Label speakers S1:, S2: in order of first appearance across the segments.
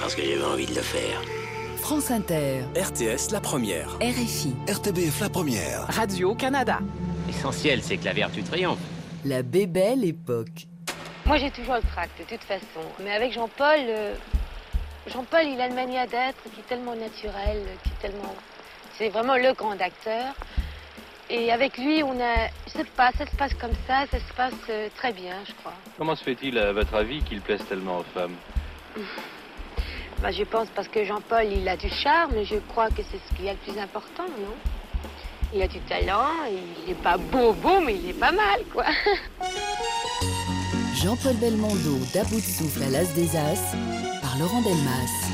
S1: Parce que j'avais envie de le faire.
S2: France Inter,
S3: RTS La Première.
S2: RFI,
S3: RTBF La Première.
S4: Radio-Canada.
S5: L'essentiel, c'est que la vertu triomphe.
S2: La Bébelle Époque.
S6: Moi, j'ai toujours le tract, de toute façon. Mais avec Jean-Paul, euh, Jean-Paul, il a une manière d'être qui est tellement naturelle, qui est tellement. C'est vraiment le grand acteur. Et avec lui, on a. Je sais pas, ça se passe comme ça, ça se passe euh, très bien, je crois.
S7: Comment se fait-il, à votre avis, qu'il plaise tellement aux femmes?
S6: Bah, je pense parce que Jean-Paul, il a du charme, et je crois que c'est ce qu'il y a le plus important, non? Il a du talent, il n'est pas beau, beau, mais il est pas mal, quoi.
S2: Jean-Paul Belmondo d'À bout de souffle à l'As des As par Laurent Delmas.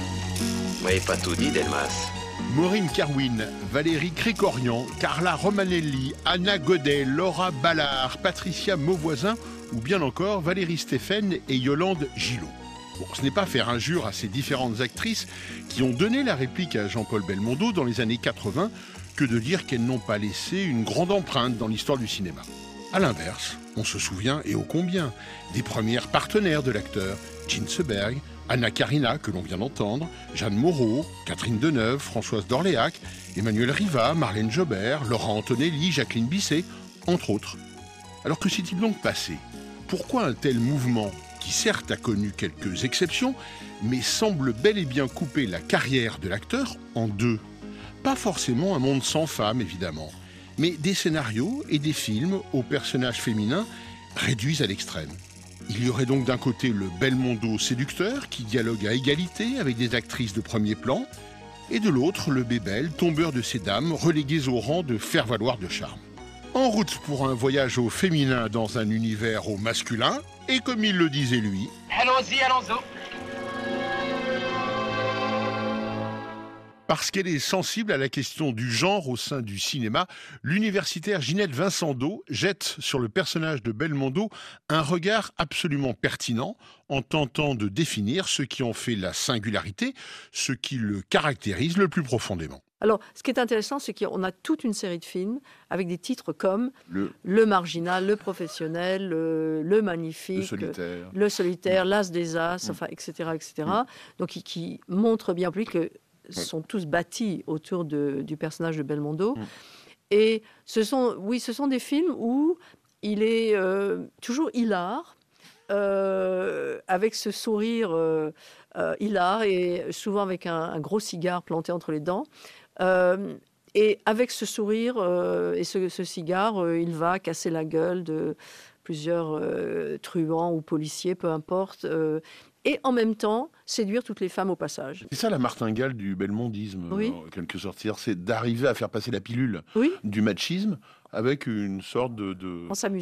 S5: Vous m'avez pas tout dit, Delmas.
S8: Maureen Kerwin, Valérie Cricorian, Carla Romanelli, Anna Godet, Laura Ballard, Patricia Mauvoisin ou bien encore Valérie Stéphane et Yolande Gillot. Ce n'est pas faire injure à ces différentes actrices qui ont donné la réplique à Jean-Paul Belmondo dans les années 80 que de dire qu'elles n'ont pas laissé une grande empreinte dans l'histoire du cinéma. A l'inverse, on se souvient, et ô combien, des premières partenaires de l'acteur, Jean Seberg, Anna Karina, que l'on vient d'entendre, Jeanne Moreau, Catherine Deneuve, Françoise d'Orléac, Emmanuel Riva, Marlène Jobert, Laurent Antonelli, Jacqueline Bisset, entre autres. Alors que s'est-il donc passé? Pourquoi un tel mouvement, certes a connu quelques exceptions, mais semble bel et bien couper la carrière de l'acteur en deux Pas forcément un monde sans femmes, évidemment, mais des scénarios et des films aux personnages féminins réduits à l'extrême. Il y aurait donc d'un côté le Belmondo séducteur qui dialogue à égalité avec des actrices de premier plan, et de l'autre le Bébel tombeur de ces dames reléguées au rang de faire-valoir de charme. En route pour un voyage au féminin dans un univers au masculin, et comme il le disait lui,
S5: Allons-y, allons-y.
S8: Parce qu'elle est sensible à la question du genre au sein du cinéma, l'universitaire Ginette Vincendo jette sur le personnage de Belmondo un regard absolument pertinent en tentant de définir ce qui en fait la singularité, ce qui le caractérise le plus profondément.
S4: Alors, ce qui est intéressant, c'est qu'on a toute une série de films avec des titres comme
S8: Le,
S4: Le Marginal, Le Professionnel, Le, Le Magnifique,
S8: le solitaire.
S4: Le Solitaire, L'As des As, enfin, etc., etc. Donc, qui, qui montrent bien plus que sont tous bâtis autour de- du personnage de Belmondo. Et ce sont, oui, ce sont des films où il est euh, toujours hilar, euh, avec ce sourire euh, euh, hilar et souvent avec un, un gros cigare planté entre les dents. Euh, et avec ce sourire euh, et ce, ce cigare, euh, il va casser la gueule de plusieurs truands ou policiers, peu importe. et en même temps, séduire toutes les femmes au passage.
S8: C'est ça la martingale du belmondisme,
S4: Oui.
S8: en quelque sorte. C'est d'arriver à faire passer la pilule
S4: Oui,
S8: du machisme avec une sorte de,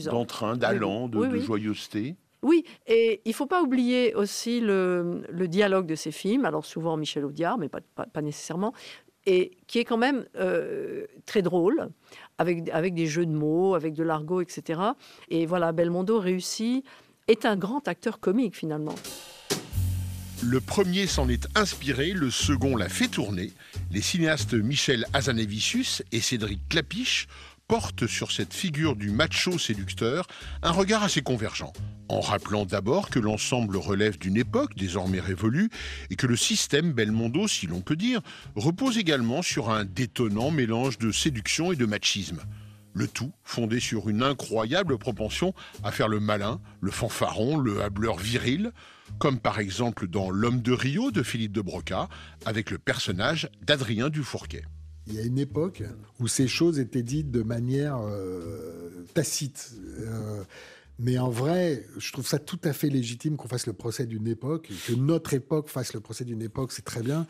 S8: d'entrain, d'allant, de,
S4: Oui,
S8: de
S4: oui.
S8: joyeuseté.
S4: Oui, et il faut pas oublier aussi le, le dialogue de ces films, alors souvent Michel Audiard, mais pas, pas, pas nécessairement, et qui est quand même euh, très drôle, avec, avec des jeux de mots, avec de l'argot, etc. Et voilà, Belmondo réussit, est un grand acteur comique finalement.
S8: Le premier s'en est inspiré, le second l'a fait tourner. Les cinéastes Michel Hazanavicius et Cédric Clapiche portent sur cette figure du macho séducteur un regard assez convergent, en rappelant d'abord que l'ensemble relève d'une époque désormais révolue et que le système Belmondo, si l'on peut dire, repose également sur un détonnant mélange de séduction et de machisme. Le tout fondé sur une incroyable propension à faire le malin, le fanfaron, le hableur viril, comme par exemple dans L'homme de Rio de Philippe de Broca, avec le personnage d'Adrien Dufourquet.
S9: Il y a une époque où ces choses étaient dites de manière euh, tacite. Euh, mais en vrai, je trouve ça tout à fait légitime qu'on fasse le procès d'une époque, que notre époque fasse le procès d'une époque, c'est très bien.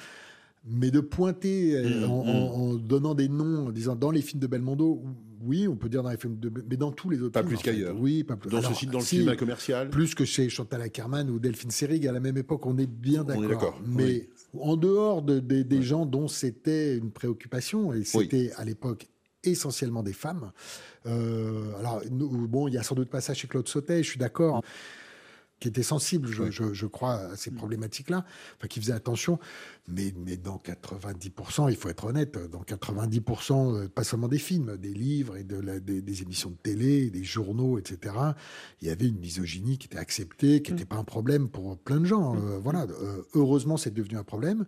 S9: Mais de pointer euh,
S8: Mmh,
S9: en,
S8: mmh.
S9: en- donnant des noms, en disant dans les films de Belmondo, oui, on peut dire dans les films de, mais dans tous les autres
S8: Pas
S9: films,
S8: plus
S9: en fait.
S8: qu'ailleurs.
S9: Oui, pas plus.
S8: Dans,
S9: Alors,
S8: ce, dans le
S9: si,
S8: cinéma commercial.
S9: plus que chez Chantal Ackerman ou Delphine Seyrig à la même époque, on est bien
S8: On est
S9: d'accord.
S8: d'accord,
S9: Mais en dehors de- des- gens dont c'était une préoccupation, et c'était à l'époque essentiellement des femmes. euh, alors, nous- bon, il y a sans doute pas ça chez Claude Sautet, je suis d'accord, qui était sensible, je, je- je crois, à ces problématiques-là, enfin, qui faisait attention. Mais, mais dans 90%, il faut être honnête, dans 90%, euh, pas seulement des films, des livres et de la- des, des émissions de télé, des journaux, etc., il y avait une misogynie qui était acceptée, qui n'était pas un problème pour plein de gens. euh, voilà. Euh, heureusement, c'est devenu un problème.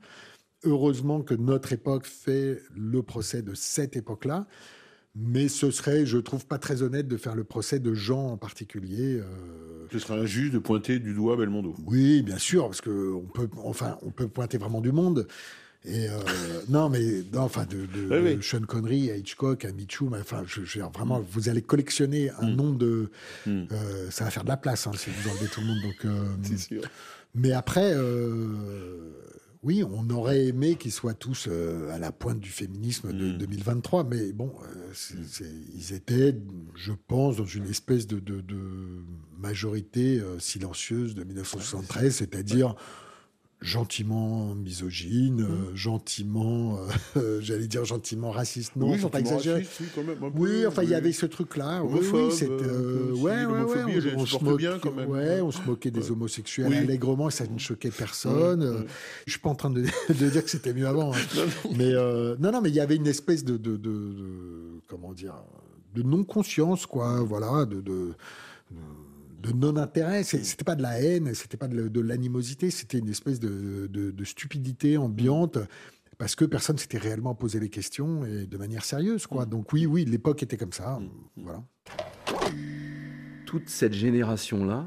S9: Heureusement que notre époque fait le procès de cette époque-là. Mais ce serait, je trouve, pas très honnête de faire le procès de gens en particulier. euh,
S8: Ce serait injuste de pointer du doigt Belmondo.
S9: oui, bien sûr, parce que on peut, enfin, on peut pointer vraiment du monde. Et euh, non, mais non, enfin, de, de-
S8: Oui, oui.
S9: de Sean Connery à Hitchcock à Mitchum, enfin, je, je vraiment, vous allez collectionner un nombre de,
S8: Mm.
S9: euh, ça va faire de la place hein, si vous enlevez tout le monde. Donc,
S8: C'est sûr.
S9: mais après, euh, oui, on aurait aimé qu'ils soient tous euh, à la pointe du féminisme de
S8: Mm.
S9: 2023, mais bon, euh, c'est- ils étaient, je pense, dans une espèce de, de- de majorité euh, silencieuse de 1973, c'est-à-dire gentiment misogyne, euh, gentiment, euh, j'allais dire gentiment raciste, non,
S8: oui,
S9: faut pas exagérer.
S8: raciste, oui, quand même, un peu,
S9: Oui, enfin, il y avait ce truc-là. Oui, oui,
S8: Homophobe,
S9: c'était.
S8: euh,
S9: ouais, On,
S8: se
S9: moquait,
S8: bien, quand même.
S9: ouais, on se moquait des homosexuels allègrement, et ça ne choquait personne. Je suis pas en train de, de dire que c'était mieux avant. hein. Mais euh, non, non, mais il y avait une espèce de, de, de- de- comment dire, de non-conscience, quoi. Voilà, de. de de non-intérêt, c'était pas de la haine, c'était pas de, de l'animosité, c'était une espèce de, de- de stupidité ambiante parce que personne s'était réellement posé les questions et de manière sérieuse, quoi. Donc oui, oui, l'époque était comme ça, voilà.
S10: toute cette génération-là,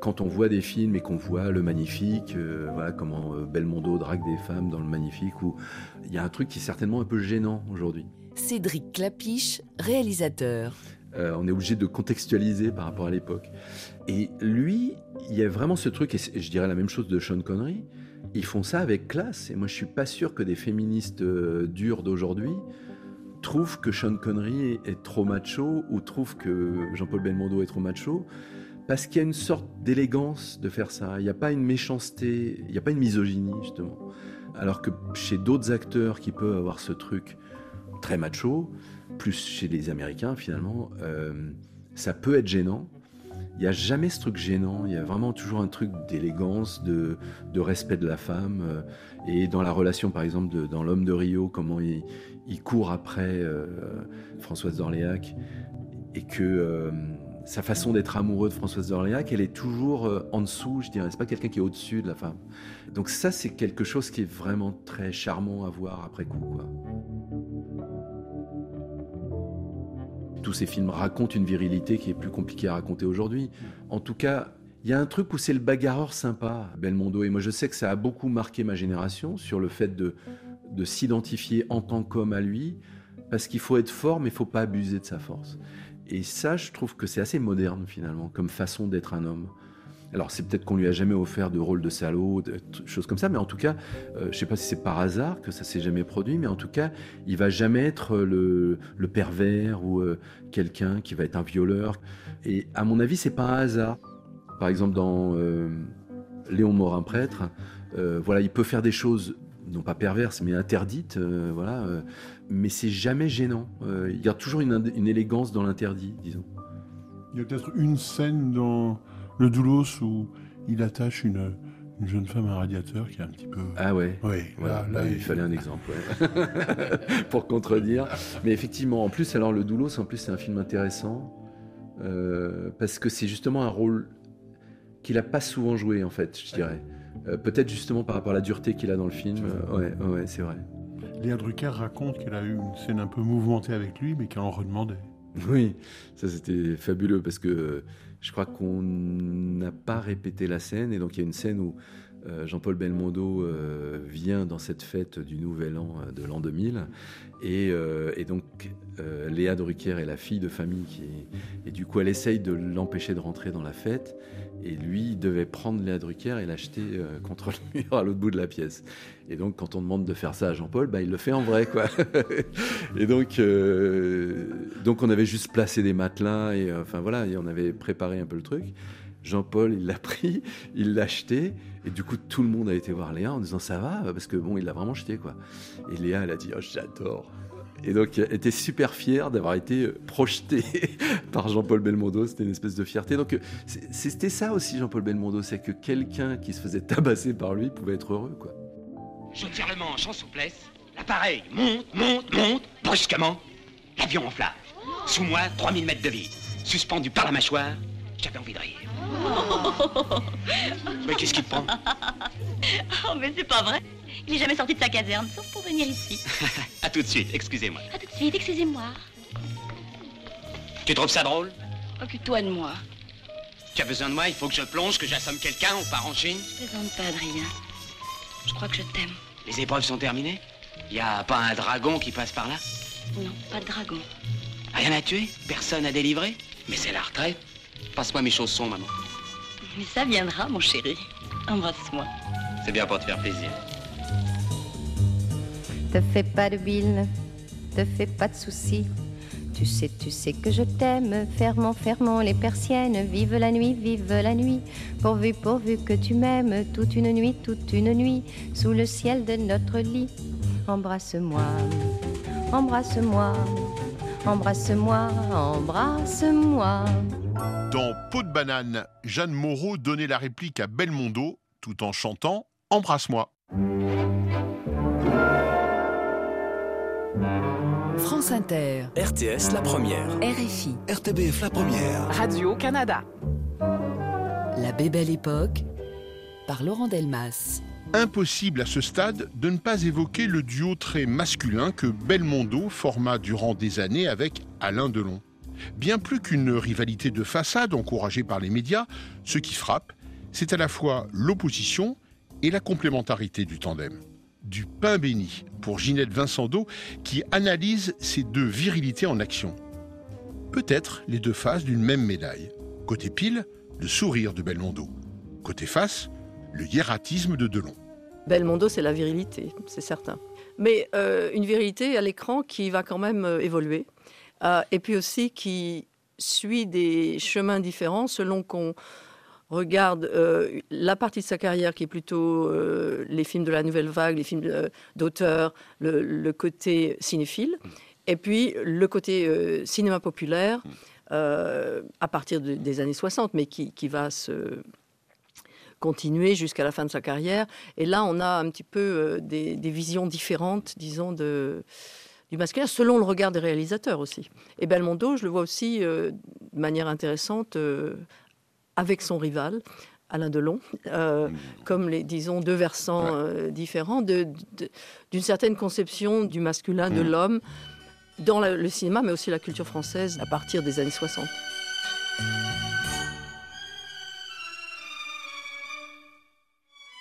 S10: quand on voit des films et qu'on voit Le Magnifique, euh, voilà comment euh, Belmondo drague des femmes dans Le Magnifique, où il y a un truc qui est certainement un peu gênant aujourd'hui.
S2: Cédric Clapiche, réalisateur.
S10: Euh, on est obligé de contextualiser par rapport à l'époque. Et lui, il y a vraiment ce truc, et je dirais la même chose de Sean Connery, ils font ça avec classe. Et moi, je suis pas sûr que des féministes euh, dures d'aujourd'hui trouvent que Sean Connery est, est trop macho ou trouvent que Jean-Paul Belmondo est trop macho. Parce qu'il y a une sorte d'élégance de faire ça. Il n'y a pas une méchanceté, il n'y a pas une misogynie, justement. Alors que chez d'autres acteurs qui peuvent avoir ce truc très macho, plus chez les Américains finalement, euh, ça peut être gênant. Il n'y a jamais ce truc gênant, il y a vraiment toujours un truc d'élégance, de, respect de la femme. euh, et dans la relation, par exemple, dans L'homme de Rio, comment il, il court après euh, Françoise d'Orléac, et que sa façon d'être amoureux de Françoise d'Orléac, elle est toujours en dessous, je dirais. C'est pas quelqu'un qui est au-dessus de la femme. Donc ça, c'est quelque chose qui est vraiment très charmant à voir après coup. Quoi. Tous ces films racontent une virilité qui est plus compliquée à raconter aujourd'hui. En tout cas, il y a un truc où c'est le bagarreur sympa, Belmondo. Et moi, je sais que ça a beaucoup marqué ma génération sur le fait de, de s'identifier en tant qu'homme à lui, parce qu'il faut être fort, mais il faut pas abuser de sa force. Et ça, je trouve que c'est assez moderne finalement, comme façon d'être un homme. Alors c'est peut-être qu'on lui a jamais offert de rôle de salaud, de choses comme ça, mais en tout cas, euh, je sais pas si c'est par hasard que ça s'est jamais produit, mais en tout cas, il va jamais être le, pervers ou euh, quelqu'un qui va être un violeur. Et à mon avis, c'est pas un hasard. Par exemple, dans euh, Léon Morin prêtre, euh, voilà, il peut faire des choses non pas perverses, mais interdites, euh, voilà. mais c'est jamais gênant. Il y a toujours une, une élégance dans l'interdit, disons.
S11: Il y a peut-être une scène dans Le Doulos où il attache une, une jeune femme à un radiateur qui est un petit peu.
S10: Ah ouais.
S11: Oui, là, là,
S10: bah, il
S11: il-
S10: fallait un exemple ouais. pour contredire. Mais effectivement, en plus, alors le Doulos, en plus, c'est un film intéressant euh, parce que c'est justement un rôle qu'il a pas souvent joué, en fait, je dirais. Euh, Peut-être justement par rapport à la dureté qu'il a dans le film. Euh, ouais, ouais, c'est vrai.
S11: Léa Drucker raconte qu'elle a eu une scène un peu mouvementée avec lui, mais qu'elle en redemandait.
S10: Oui, ça c'était fabuleux parce que je crois qu'on n'a pas répété la scène et donc il y a une scène où euh, Jean-Paul Belmondo euh, vient dans cette fête du Nouvel An de l'an 2000. Et, donc, Léa Drucker est la fille de famille qui et du coup, elle essaye de l'empêcher de rentrer dans la fête. Et lui, il devait prendre Léa Drucker et l'acheter contre le mur à l'autre bout de la pièce. Et donc, quand on demande de faire ça à Jean-Paul, bah, il le fait en vrai, quoi. et donc, donc, on avait juste placé des matelas et enfin voilà, on avait préparé un peu le truc. Jean-Paul, il l'a pris, il l'a acheté, et du coup, tout le monde a été voir Léa en disant ça va, parce que bon, il l'a vraiment acheté, quoi. Et Léa, elle a dit, oh, j'adore. Et donc, elle était super fière d'avoir été projetée par Jean-Paul Belmondo. C'était une espèce de fierté. Donc, c'était ça aussi, Jean-Paul Belmondo, c'est que quelqu'un qui se faisait tabasser par lui pouvait être heureux, quoi.
S5: Je tire le manche en souplesse. L'appareil monte, monte, monte, brusquement. L'avion en flamme. Sous moi, 3000 mètres de vide. Suspendu par la mâchoire, j'avais envie de rire. Mais qu'est-ce qui te prend?
S12: Oh, mais c'est pas vrai. Il est jamais sorti de sa caserne, sauf pour venir ici.
S5: à tout de suite, excusez-moi.
S12: À tout de suite, excusez-moi.
S5: Tu trouves ça drôle?
S12: Occupe-toi de moi.
S5: Tu as besoin de moi Il faut que je plonge, que j'assomme quelqu'un, on part en Chine?
S12: Je plaisante pas, Adrien. Je crois que je t'aime.
S5: Les épreuves sont terminées? Y a pas un dragon qui passe par là?
S12: Non, pas de dragon.
S5: Rien à tuer? Personne à délivrer? Mais c'est la retraite. Passe-moi mes chaussons, maman.
S12: Mais ça viendra, mon chéri. Embrasse-moi.
S5: C'est bien pour te faire plaisir.
S13: Te fais pas de bile, te fais pas de soucis. Tu sais, tu sais que je t'aime. Fermons, fermons les persiennes. Vive la nuit, vive la nuit. Pourvu, pourvu que tu m'aimes. Toute une nuit, toute une nuit. Sous le ciel de notre lit. Embrasse-moi, embrasse-moi. Embrasse-moi, embrasse-moi.
S8: Dans Peau de banane, Jeanne Moreau donnait la réplique à Belmondo tout en chantant Embrasse-moi.
S2: France Inter.
S3: RTS La Première.
S2: RFI.
S3: RTBF La Première.
S14: Radio-Canada.
S2: La Bébelle Époque par Laurent Delmas.
S8: Impossible à ce stade de ne pas évoquer le duo très masculin que Belmondo forma durant des années avec Alain Delon. Bien plus qu'une rivalité de façade encouragée par les médias, ce qui frappe, c'est à la fois l'opposition et la complémentarité du tandem. Du pain béni pour Ginette Vincendo qui analyse ces deux virilités en action. Peut-être les deux faces d'une même médaille. Côté pile, le sourire de Belmondo. Côté face, le hiératisme de Delon.
S4: Belmondo, c'est la virilité, c'est certain. Mais euh, une virilité à l'écran qui va quand même euh, évoluer. Euh, et puis aussi qui suit des chemins différents selon qu'on regarde la partie de sa carrière qui est plutôt les films de la nouvelle vague, les films d'auteur, le, côté cinéphile, et puis le côté cinéma populaire à partir des années 60, mais qui, qui va se continuer jusqu'à la fin de sa carrière. Et là, on a un petit peu euh, des, visions différentes, disons, de, du masculin, selon le regard des réalisateurs aussi. Et Belmondo, je le vois aussi euh, de manière intéressante euh, avec son rival. Alain Delon, mmh. comme les, disons, deux versants différents d'une certaine conception du masculin, de mmh. l'homme, dans le cinéma, mais aussi la culture française à partir des années 60.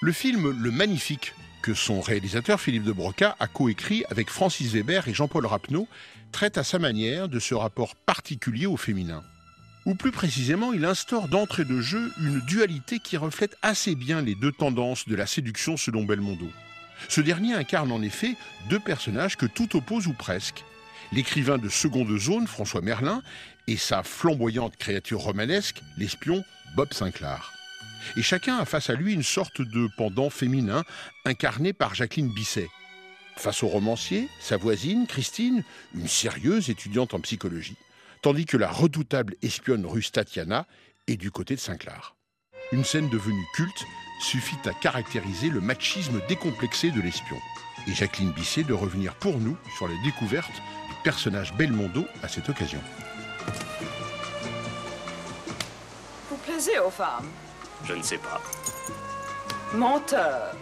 S8: Le film Le Magnifique, que son réalisateur Philippe de Broca a coécrit avec Francis Weber et Jean-Paul Rapneau, traite à sa manière de ce rapport particulier au féminin. Ou plus précisément, il instaure d'entrée de jeu une dualité qui reflète assez bien les deux tendances de la séduction selon Belmondo. Ce dernier incarne en effet deux personnages que tout oppose ou presque. L'écrivain de seconde zone, François Merlin, et sa flamboyante créature romanesque, l'espion Bob Sinclair et chacun a face à lui une sorte de pendant féminin incarné par Jacqueline Bisset. Face au romancier, sa voisine, Christine, une sérieuse étudiante en psychologie, tandis que la redoutable espionne russe Tatiana est du côté de Sinclair. Une scène devenue culte suffit à caractériser le machisme décomplexé de l'espion. Et Jacqueline Bisset de revenir pour nous sur la découverte du personnage Belmondo à cette occasion.
S14: Vous plaisez aux femmes?
S5: Je ne sais pas.
S14: Menteur.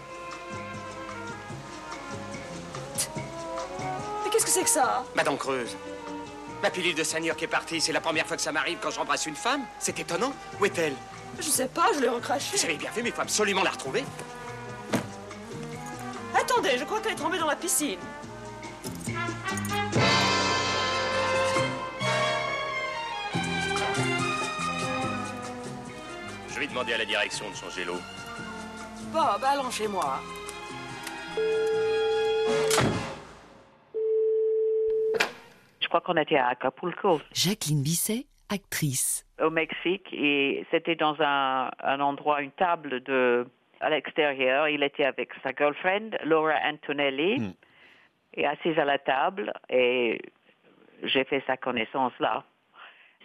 S14: Mais qu'est-ce que c'est que ça?
S5: Madame Creuse. Ma pilule de seigneur qui est partie, c'est la première fois que ça m'arrive quand j'embrasse une femme. C'est étonnant. Où est-elle?
S14: Je sais pas, je l'ai recrachée.
S5: Vous avez bien vu, mais il faut absolument la retrouver.
S14: Attendez, je crois qu'elle est tombée dans la piscine.
S15: Je vais demander à la direction de changer l'eau.
S14: Bob, allons chez moi.
S16: Je crois qu'on était à Acapulco.
S2: Jacqueline Bisset, actrice.
S16: Au Mexique, et c'était dans un, un endroit, une table de, à l'extérieur. Il était avec sa girlfriend, Laura Antonelli, et assise à la table, et j'ai fait sa connaissance là.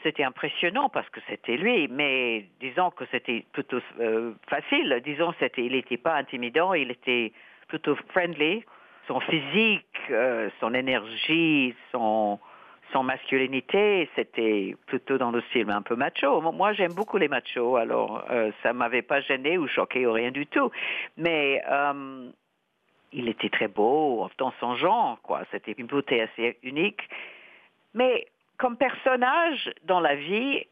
S16: C'était impressionnant parce que c'était lui, mais disons que c'était plutôt euh, facile. Disons, c'était, il n'était pas intimidant, il était plutôt friendly. Son physique, euh, son énergie, son, son masculinité, c'était plutôt dans le style un peu macho. Moi, j'aime beaucoup les machos, alors euh, ça m'avait pas gêné ou choqué ou rien du tout. Mais euh, il était très beau dans son genre, quoi. C'était une beauté assez unique. Mais comme personnage dans la vie,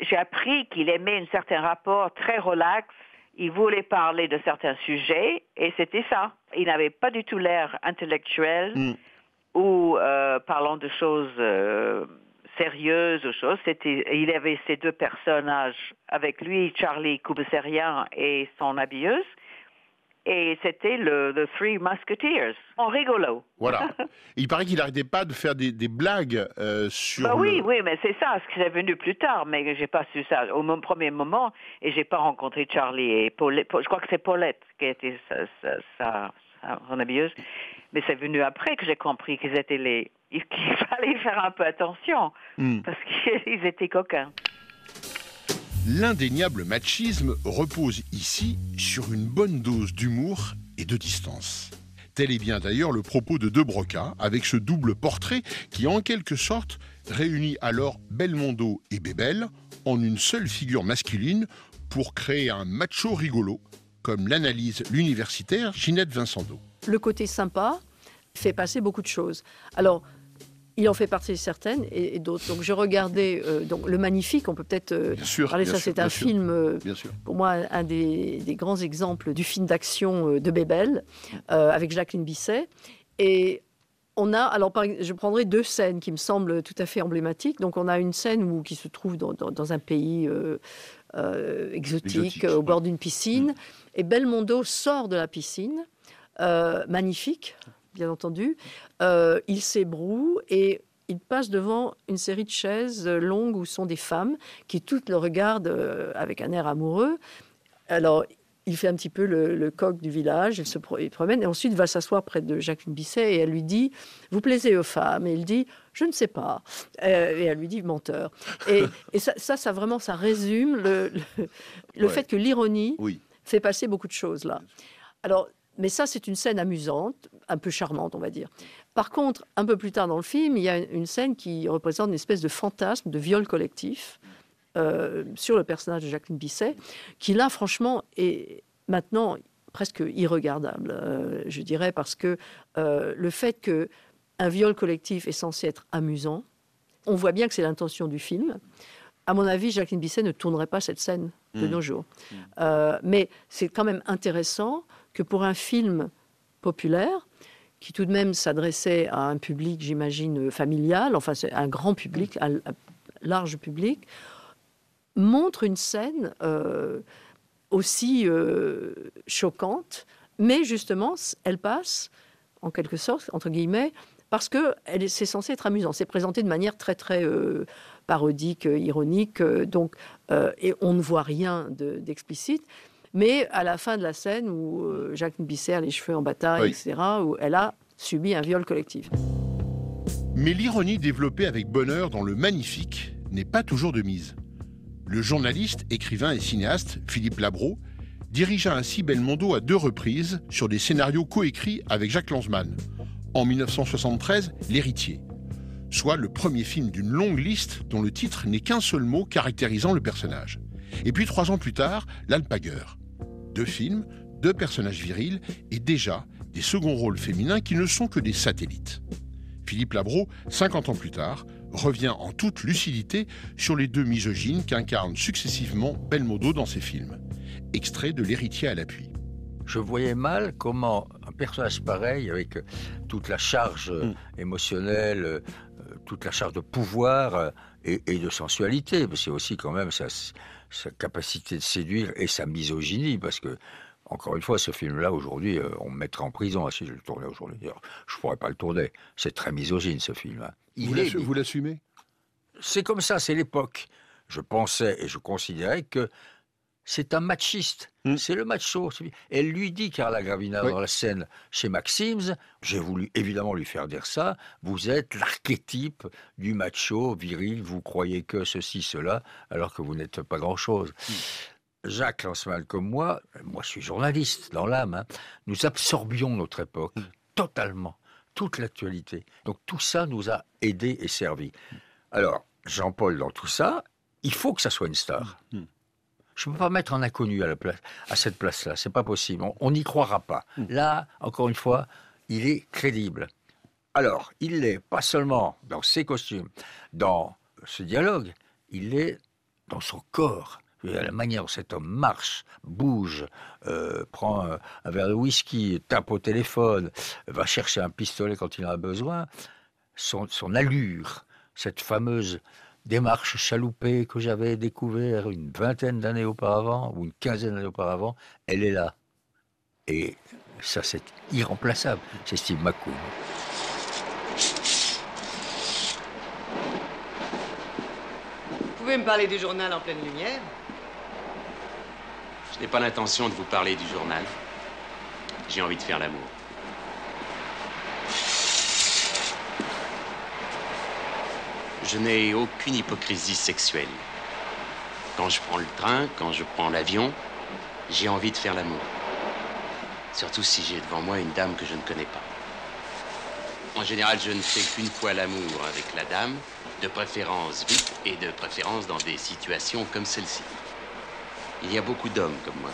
S16: j'ai appris qu'il aimait un certain rapport très relax. Il voulait parler de certains sujets et c'était ça. Il n'avait pas du tout l'air intellectuel ou euh, parlant de choses euh, sérieuses ou choses. C'était, il avait ces deux personnages avec lui, Charlie Coubesserian et son habilleuse. Et c'était le, le Three Musketeers, en rigolo.
S8: Voilà. Il paraît qu'il n'arrêtait pas de faire des, des blagues euh, sur.
S16: Bah
S8: le-
S16: oui, oui, mais c'est ça, ce qui est venu plus tard, mais j'ai pas su ça au premier moment, et j'ai pas rencontré Charlie et Paulette. Je crois que c'est Paulette qui était sa, sa- sa- son habilleuse, mais c'est venu après que j'ai compris qu'ils étaient les, qu'il fallait faire un peu attention
S8: Hmm.
S16: parce qu'ils étaient coquins.
S8: L'indéniable machisme repose ici sur une bonne dose d'humour et de distance. Tel est bien d'ailleurs le propos de De Broca avec ce double portrait qui en quelque sorte réunit alors Belmondo et Bébel en une seule figure masculine pour créer un macho rigolo, comme l'analyse l'universitaire Ginette Vincendo.
S4: Le côté sympa fait passer beaucoup de choses. Alors, il en fait partie certaines et, et d'autres. Donc, je regardais euh, donc, Le Magnifique, on peut peut-être euh, parler,
S8: bien
S4: ça c'est un film, euh,
S8: Bien sûr.
S4: pour moi, un des, des grands exemples du film d'action euh, de Bébel, euh, avec Jacqueline Bisset. Et on a, alors je prendrai deux scènes qui me semblent tout à fait emblématiques. Donc on a une scène où, qui se trouve dans, dans- dans un pays exotique,
S17: Exotique,
S4: au bord d'une piscine. Et Belmondo sort de la piscine, euh, magnifique, bien entendu. Euh, il s'ébroue et il passe devant une série de chaises longues où sont des femmes qui toutes le regardent euh, avec un air amoureux. Alors, il fait un petit peu le, le coq du village, il se il promène, et ensuite va s'asseoir près de Jacqueline Bisset, et elle lui dit « Vous plaisez aux femmes ?» Et il dit « Je ne sais pas. Et elle lui dit « Menteur. » Et, et ça, ça, ça, vraiment, ça résume le, le, le
S8: Ouais.
S4: fait que l'ironie
S8: Oui.
S4: Fait passer beaucoup de choses là. Alors, mais ça, c'est une scène amusante, un peu charmante, on va dire. Par contre, un peu plus tard dans le film, il y a une scène qui représente une espèce de fantasme de viol collectif euh, sur le personnage de Jacqueline Bisset, qui là, franchement, est maintenant presque irregardable, euh, je dirais, parce que euh, le fait que un viol collectif est censé être amusant, on voit bien que c'est l'intention du film. À mon avis, Jacqueline Bisset ne tournerait pas cette scène de
S17: Mm.
S4: nos jours. Euh, mais c'est quand même intéressant que pour un film populaire, qui tout de même s'adressait à un public, j'imagine, familial, enfin c'est un grand public, un, un large public, montre une scène euh, aussi euh, choquante, mais justement, elle passe, en quelque sorte, entre guillemets, parce que c'est censé être amusant. C'est présenté de manière très, très euh, parodique, ironique, euh, donc, euh, et on ne voit rien de- d'explicite. mais à la fin de la scène où euh, Jacques Bisset a les cheveux en bataille,
S8: Oui.
S4: etc., où elle a subi un viol collectif.
S8: Mais l'ironie développée avec bonheur dans le magnifique n'est pas toujours de mise. Le journaliste, écrivain et cinéaste Philippe Labro dirigea ainsi Belmondo à deux reprises sur des scénarios coécrits avec Jacques Lanzmann. En 1973, L'héritier, soit le premier film d'une longue liste dont le titre n'est qu'un seul mot caractérisant le personnage. Et puis trois ans plus tard, L'Alpagueur. Deux films, deux personnages virils et déjà des seconds rôles féminins qui ne sont que des satellites. Philippe Labro, 50 ans plus tard, revient en toute lucidité sur les deux misogynes qu'incarne successivement Belmondo dans ses films. Extrait de L'héritier à l'appui.
S17: Je voyais mal comment un personnage pareil, avec euh, toute la charge euh,
S10: Mm.
S17: émotionnelle, euh, toute la charge de pouvoir euh, et, et de sensualité, mais c'est aussi quand même sa, sa capacité de séduire et sa misogynie, parce que, encore une fois, ce film-là, aujourd'hui, euh, on me mettrait en prison si je le tournais aujourd'hui. Je ne pourrais pas le tourner. C'est très misogyne, ce film. hein. Il
S8: vous l'assumez?
S17: C'est comme ça, c'est l'époque. Je pensais et je considérais que c'est un machiste. C'est le macho. Elle lui dit, Carla Gravina, dans la scène chez Maxims, j'ai voulu évidemment lui faire dire ça, vous êtes l'archétype du macho viril, vous croyez que ceci, cela, alors que vous n'êtes pas grand-chose. Jacques Lancemal comme moi, moi je suis journaliste dans l'âme, hein, nous absorbions notre époque totalement, toute l'actualité. Donc tout ça nous a aidés et servi. Alors, Jean-Paul, dans tout ça, il faut que ça soit une star. Je ne peux pas mettre un inconnu à, la place, à cette place-là, c'est pas possible. On- n'y croira pas. Là, encore une fois, il est crédible. Alors, il l'est pas seulement dans ses costumes, dans ce dialogue, il l'est dans son corps. La manière dont cet homme marche, bouge, euh, prend un, un verre de whisky, tape au téléphone, va chercher un pistolet quand il en a besoin, son, son allure, cette fameuse démarche chaloupée que j'avais découvert une vingtaine d'années auparavant, ou une quinzaine d'années auparavant, elle est là. Et ça, c'est irremplaçable. C'est Steve McQueen.
S18: Vous pouvez me parler du journal en pleine lumière?
S15: Je n'ai pas l'intention de vous parler du journal. J'ai envie de faire l'amour. Je n'ai aucune hypocrisie sexuelle. Quand je prends le train, quand je prends l'avion, j'ai envie de faire l'amour. Surtout si j'ai devant moi une dame que je ne connais pas. En général, je ne fais qu'une fois l'amour avec la dame, de préférence vite et de préférence dans des situations comme celle-ci. Il y a beaucoup d'hommes comme moi.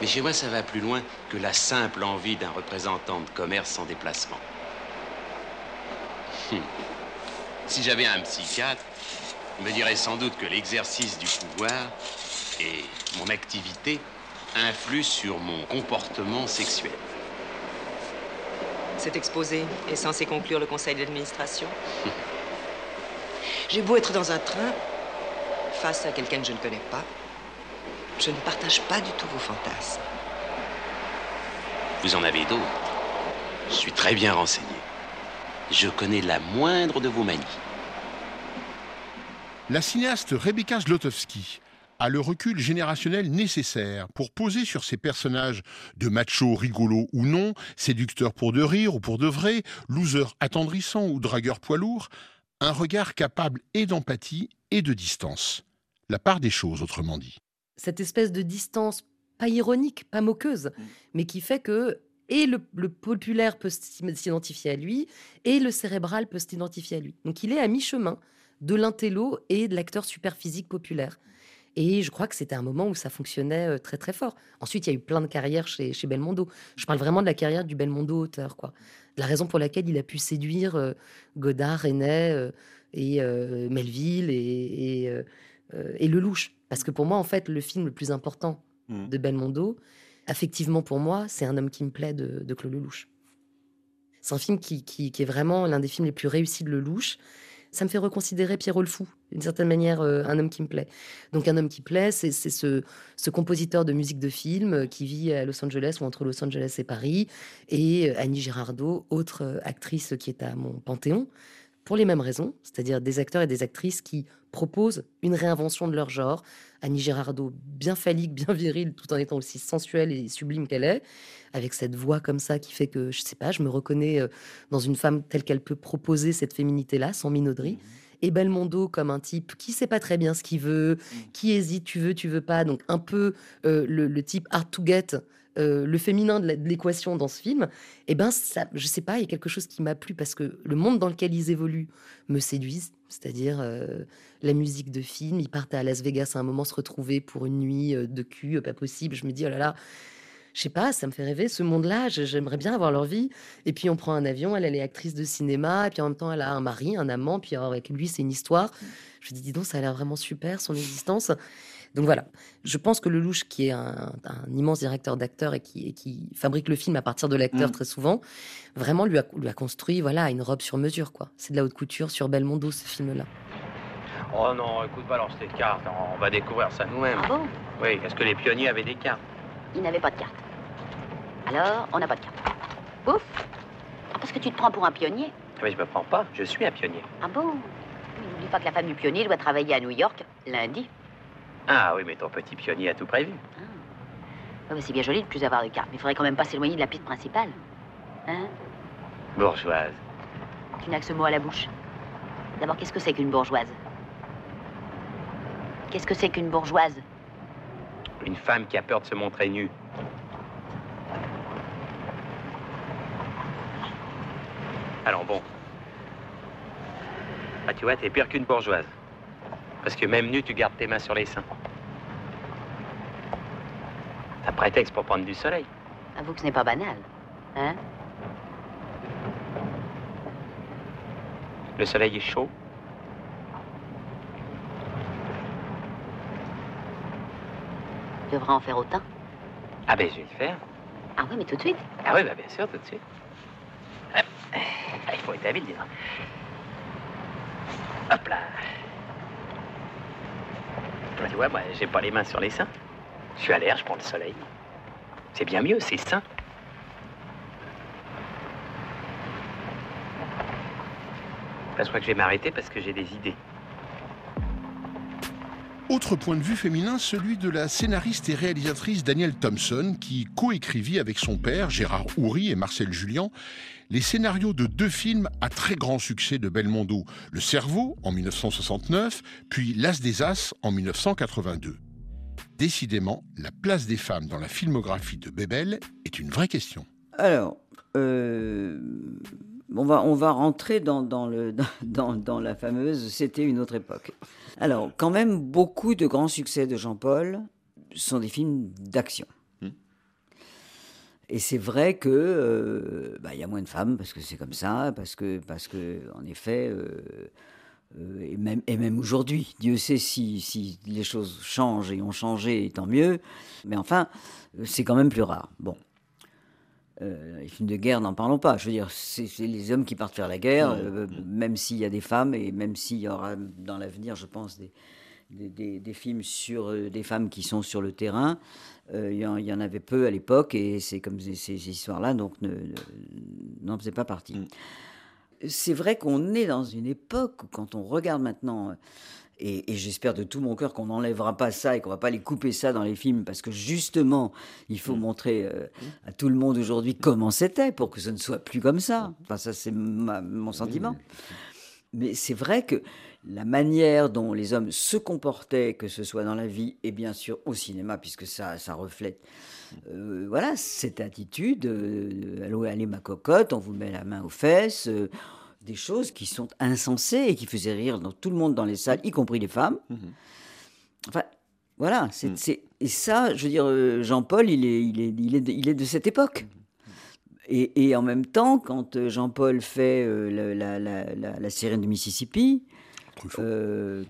S15: Mais chez moi, ça va plus loin que la simple envie d'un représentant de commerce en déplacement. Hum. Si j'avais un psychiatre, il me dirait sans doute que l'exercice du pouvoir et mon activité influent sur mon comportement sexuel.
S18: Cet exposé est censé conclure le conseil d'administration. J'ai beau être dans un train, face à quelqu'un que je ne connais pas, je ne partage pas du tout vos fantasmes.
S15: Vous en avez d'autres? Je suis très bien renseigné. Je connais la moindre de vos manies.
S8: La cinéaste Rebecca Zlotowski a le recul générationnel nécessaire pour poser sur ces personnages de machos rigolos ou non, séducteurs pour de rire ou pour de vrai, losers attendrissants ou dragueurs poids lourds, un regard capable et d'empathie et de distance. La part des choses, autrement dit.
S19: cette espèce de distance, pas ironique, pas moqueuse, mais qui fait que et le, le populaire peut s'identifier à lui, et le cérébral peut s'identifier à lui. Donc il est à mi-chemin de l'intello et de l'acteur super physique populaire. Et je crois que c'était un moment où ça fonctionnait euh, très très fort. Ensuite, il y a eu plein de carrières chez, chez Belmondo. Je parle vraiment de la carrière du Belmondo auteur, quoi. De la raison pour laquelle il a pu séduire euh, Godard, René euh, et euh, Melville et, et, et Lelouch. Parce que pour moi, en fait, le film le plus important
S10: Mm.
S19: de Belmondo, affectivement pour moi, c'est Un homme qui me plaît de, de Claude Lelouch. C'est un film qui, qui- est vraiment l'un des films les plus réussis de Lelouch. Ça me fait reconsidérer Pierrot le d'une certaine manière, euh, Un homme qui me plaît. Donc, Un homme qui plaît, c'est ce, ce compositeur de musique de film euh, qui vit à Los Angeles ou entre Los Angeles et Paris, et euh, Annie Girardot, autre actrice qui est à mon panthéon, pour les mêmes raisons, c'est-à-dire des acteurs et des actrices qui proposent une réinvention de leur genre. Annie Girardot, bien phallique, bien virile, tout en étant aussi sensuelle et sublime qu'elle est, avec cette voix comme ça qui fait que, je sais pas, je me reconnais euh, dans une femme telle qu'elle peut proposer cette féminité-là, sans minauderie. Et Belmondo comme un type qui sait pas très bien ce qu'il veut, qui hésite, tu veux, tu veux pas, donc un peu euh, le, le type hard to get, euh, le féminin de l'équation dans ce film, et ben ça, je sais pas, il y a quelque chose qui m'a plu parce que le monde dans lequel ils évoluent me séduisent, c'est-à-dire euh, la musique de film. Ils partent à Las Vegas à un moment se retrouver pour une nuit euh, de cul, euh, pas possible. Je me dis oh là là, je sais pas, ça me fait rêver ce monde-là. J'aimerais bien avoir leur vie. Et puis on prend un avion, elle, elle est actrice de cinéma, et puis en même temps elle a un mari, un amant, puis alors, avec lui c'est une histoire. Je me dis dis donc ça a l'air vraiment super son existence. Donc voilà, je pense que Lelouch, qui est un, immense directeur d'acteurs et qui, fabrique le film à partir de l'acteur mm. très souvent, vraiment lui a, lui a construit voilà une robe sur mesure quoi. C'est de la haute couture sur Belmondo ce film-là.
S15: Oh non, écoute, balance tes cartes, on va découvrir ça nous-mêmes.
S12: Ah bon?
S15: Oui, est-ce que les pionniers avaient des cartes?
S12: Ils n'avaient pas de cartes. Alors, on n'a pas de cartes. Ouf ah, Parce que tu te prends pour un pionnier
S15: Oui, je me prends pas, je suis un pionnier.
S12: Ah bon? N'oublie pas que la femme du pionnier doit travailler à New York lundi.
S15: Ah oui, mais ton petit pionnier a tout prévu.
S12: Ah. c'est bien joli de plus avoir de cartes, mais il faudrait quand même pas s'éloigner de la piste principale. Hein?
S15: Bourgeoise.
S12: Tu n'as que ce mot à la bouche. D'abord, qu'est-ce que c'est qu'une bourgeoise? Qu'est-ce que c'est qu'une bourgeoise?
S15: Une femme qui a peur de se montrer nue. Alors bon. Ah, tu vois, t'es pire qu'une bourgeoise. Parce que même nu, tu gardes tes mains sur les seins. Un prétexte pour prendre du soleil.
S12: Avoue que ce n'est pas banal. Hein?
S15: Le soleil est chaud.
S12: Tu devras en faire autant.
S15: Ah ben, je vais le faire.
S12: Ah oui, mais tout de suite.
S15: Ah oui, ben, bien sûr, tout de suite. Ah, il faut être habile, dis Hop là. Tu vois, moi, j'ai pas les mains sur les seins. Je suis à l'air, je prends le soleil. C'est bien mieux, c'est sain. je crois que je vais m'arrêter parce que j'ai des idées.
S8: Autre point de vue féminin, celui de la scénariste et réalisatrice Danielle Thompson, qui coécrivit avec son père, Gérard Houry et Marcel Julien, les scénarios de deux films à très grand succès de Belmondo, Le Cerveau en 1969, puis L'As des As en 1982. Décidément, la place des femmes dans la filmographie de Bébel est une vraie question.
S20: Alors, euh, on, va, on va rentrer dans, le, dans, dans la fameuse C'était une autre époque. Alors, quand même, beaucoup de grands succès de Jean-Paul sont des films d'action. Hmm. Et c'est vrai que euh, bah, il y a moins de femmes parce que c'est comme ça, parce que parce que en effet, euh, euh, et même et même aujourd'hui, Dieu sait si, si les choses changent et ont changé, tant mieux. Mais enfin, c'est quand même plus rare. Bon, euh, les films de guerre, n'en parlons pas. Je veux dire, c'est les hommes qui partent faire la guerre, euh, même s'il y a des femmes et même s'il y aura dans l'avenir, je pense, des, des, films sur euh, des femmes qui sont sur le terrain. Il y, en, avait peu à l'époque et c'est comme ces, histoires-là, donc n'en faisait pas partie. Mm. C'est vrai qu'on est dans une époque où, quand on regarde maintenant et, j'espère de tout mon cœur qu'on n'enlèvera pas ça et qu'on va pas les couper ça dans les films parce que justement, il faut mm. montrer euh, à tout le monde aujourd'hui comment c'était pour que ce ne soit plus comme ça. Enfin, ça, c'est mon sentiment. Mais c'est vrai que la manière dont les hommes se comportaient, que ce soit dans la vie et bien sûr au cinéma, puisque ça, ça reflète, euh, voilà, cette attitude, euh, allez ma cocotte, on vous met la main aux fesses, des choses qui sont insensées et qui faisaient rire dans tout le monde dans les salles, y compris les femmes. Mhm. Enfin, voilà. C'est, mm. et ça, je veux dire, euh, Jean-Paul, il est, il, est, il, est de, il est de cette époque. Et, et, en même temps, quand euh, Jean-Paul fait euh, la, la, la, sirène de Mississippi,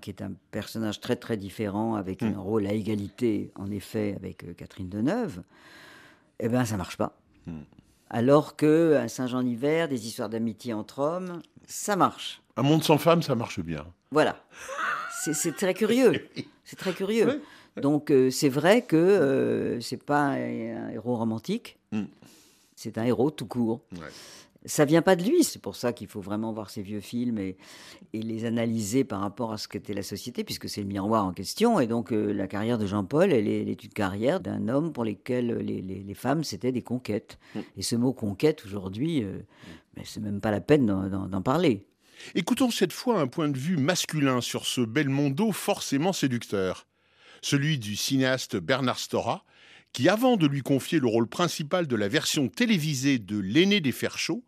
S20: qui est un personnage très très différent, avec un rôle à égalité, en effet, avec Catherine Deneuve, eh bien, ça marche pas. Alors que à Saint-Jean-d'Hiver, des histoires d'amitié entre hommes, ça marche.
S11: Un monde sans femmes, ça marche bien.
S20: Voilà. C'est très curieux. C'est très curieux. Donc euh, c'est vrai que euh, c'est pas un, héros romantique. Mm. C'est un héros tout court ça vient pas de lui. C'est pour ça qu'il faut vraiment voir ces vieux films et, les analyser par rapport à ce qu'était la société, puisque c'est le miroir en question. Et donc, euh, la carrière de Jean-Paul, elle est, une carrière d'un homme pour lequel les, femmes, c'était des conquêtes. Mm. Et ce mot conquête, aujourd'hui, euh, mais c'est même pas la peine d'en parler.
S8: Écoutons cette fois un point de vue masculin sur ce Belmondo forcément séducteur. Celui du cinéaste Bernard Stora, qui, avant de lui confier le rôle principal de la version télévisée de L'aîné des fers chauds,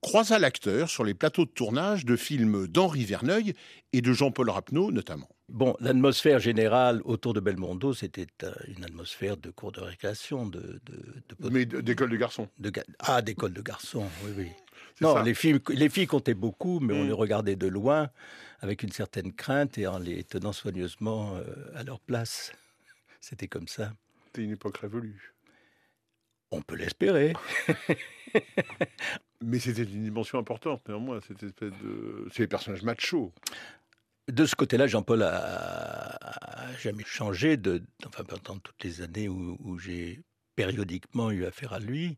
S8: croisa l'acteur sur les plateaux de tournage de films d'Henri Verneuil et de Jean-Paul Rapneau notamment.
S21: Bon, l'atmosphère générale autour de Belmondo, c'était euh, une atmosphère de cours de récréation, de,
S8: mais d'école de garçons.
S21: De, ah, d'école de garçons, oui, oui. Non, les filles, les filles comptaient beaucoup, mais on mm. les regardait de loin avec une certaine crainte et en les tenant soigneusement euh, à leur place. c'était comme ça.
S11: C'était une époque révolue.
S21: On peut l'espérer.
S11: Mais c'était une dimension importante, néanmoins, cette espèce de. C'est les personnages machos.
S21: De ce côté-là, Jean-Paul a, jamais changé, de, enfin, pendant toutes les années où, j'ai périodiquement eu affaire à lui,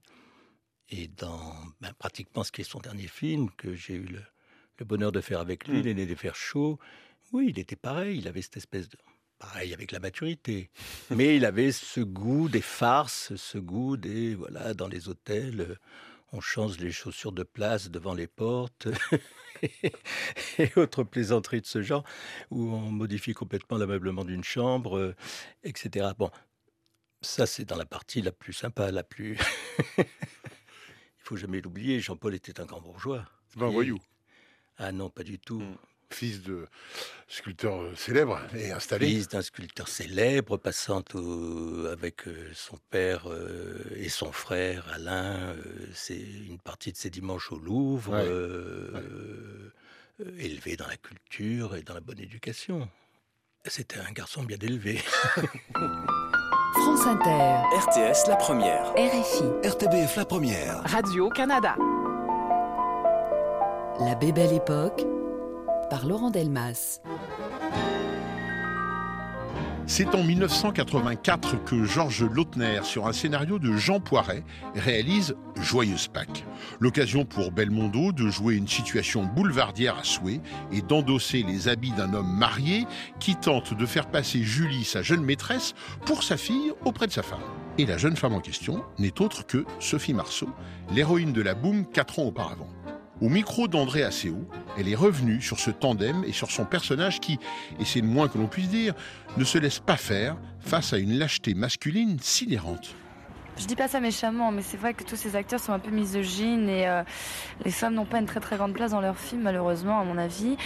S21: et dans ben, pratiquement ce qui est son dernier film, que j'ai eu le, bonheur de faire avec lui, mmh. L'aîné des fers chauds, oui, il était pareil, il avait cette espèce de... Pareil avec la maturité. Mais il avait ce goût des farces, ce goût des... Voilà, dans les hôtels on change les chaussures de place devant les portes et autres plaisanteries de ce genre, où on modifie complètement l'ameublement d'une chambre, euh, etc. Bon, ça c'est dans la partie la plus sympa, la plus... Il faut jamais l'oublier, Jean-Paul était un grand bourgeois.
S11: C'est pas un voyou.
S21: Ah non, pas du tout.
S11: Mmh fils de sculpteur euh, célèbre et installé.
S21: Fils d'un sculpteur célèbre, passant avec euh, son père euh, et son frère Alain. c'est une partie de ses dimanches au Louvre, élevé dans la culture et dans la bonne éducation. C'était un garçon bien élevé.
S2: France Inter.
S3: RTS La Première.
S2: RFI.
S3: RTBF La Première.
S2: Radio-Canada. La Bébelle Époque par Laurent Delmas.
S8: C'est en 1984 que Georges Lautner, sur un scénario de Jean Poiret, réalise Joyeuse Pâques. L'occasion pour Belmondo de jouer une situation boulevardière à souhait et d'endosser les habits d'un homme marié qui tente de faire passer Julie, sa jeune maîtresse, pour sa fille auprès de sa femme. Et la jeune femme en question n'est autre que Sophie Marceau, l'héroïne de la Boom quatre ans auparavant. Au micro d'André Asseo, elle est revenue sur ce tandem et sur son personnage qui, et c'est le moins que l'on puisse dire, ne se laisse pas faire face à une lâcheté masculine sidérante.
S22: Je dis pas ça méchamment, mais c'est vrai que tous ces acteurs sont un peu misogynes et euh, les femmes n'ont pas une très très grande place dans leurs films, malheureusement, à mon avis.